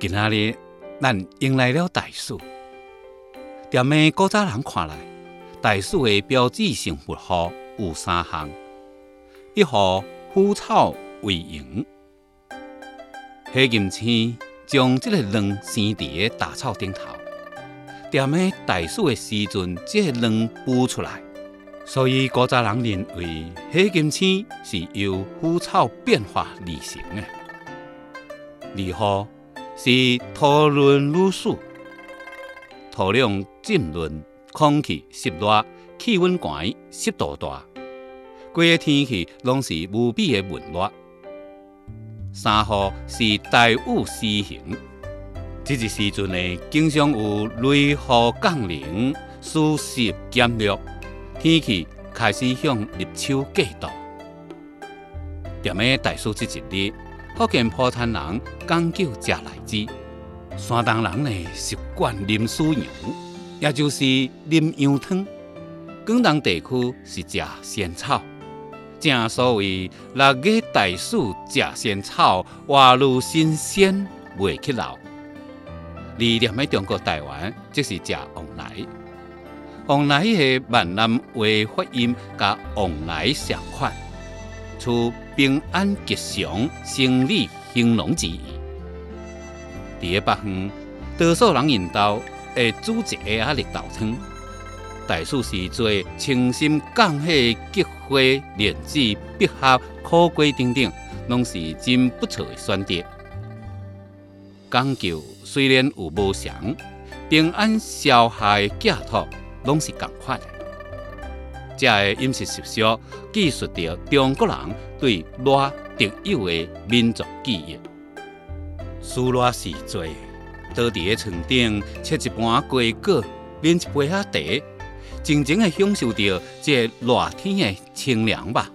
今仔日咱迎来了大暑，踮的古早人看来，大暑的标志性符号有三项：一号虎草为营，黑金星将这个卵生伫个大草顶头，踮的大暑的时阵，这个卵孵出来，所以古早人认为黑金星是由虎草变化而成的。二号。是土润如水，土壤浸润，空气湿热，气温高，湿度大，规个天气拢是无比的闷热。三号是大雾时行，这个时阵呢，经常有雷雨降临，湿湿减弱，天气开始向入秋过渡。踮个大暑这一日。福建莆田人讲究食荔枝，山东人呢习惯啉酥羊，也就是啉羊汤。广东地区是食仙草，正所谓六月大暑食仙草，花如新鲜未去老。而念喺中国台湾，即是食旺来。旺来的闽南话发音，甲旺来相款。出平安吉祥、胜利兴隆之意。伫个北方，多数人引导会煮一个压力豆汤。大暑时做清心降火、菊花、莲子、百合、苦瓜等等，拢是真不错的选择。讲究虽然有无常，平安消夏的寄托，拢是共款的。这个饮食习俗，记述着中国人对热特有的民族记忆。暑热时节，倒伫个床顶切一盘瓜果，饮一杯啊茶，静静的享受着这热天的清凉吧。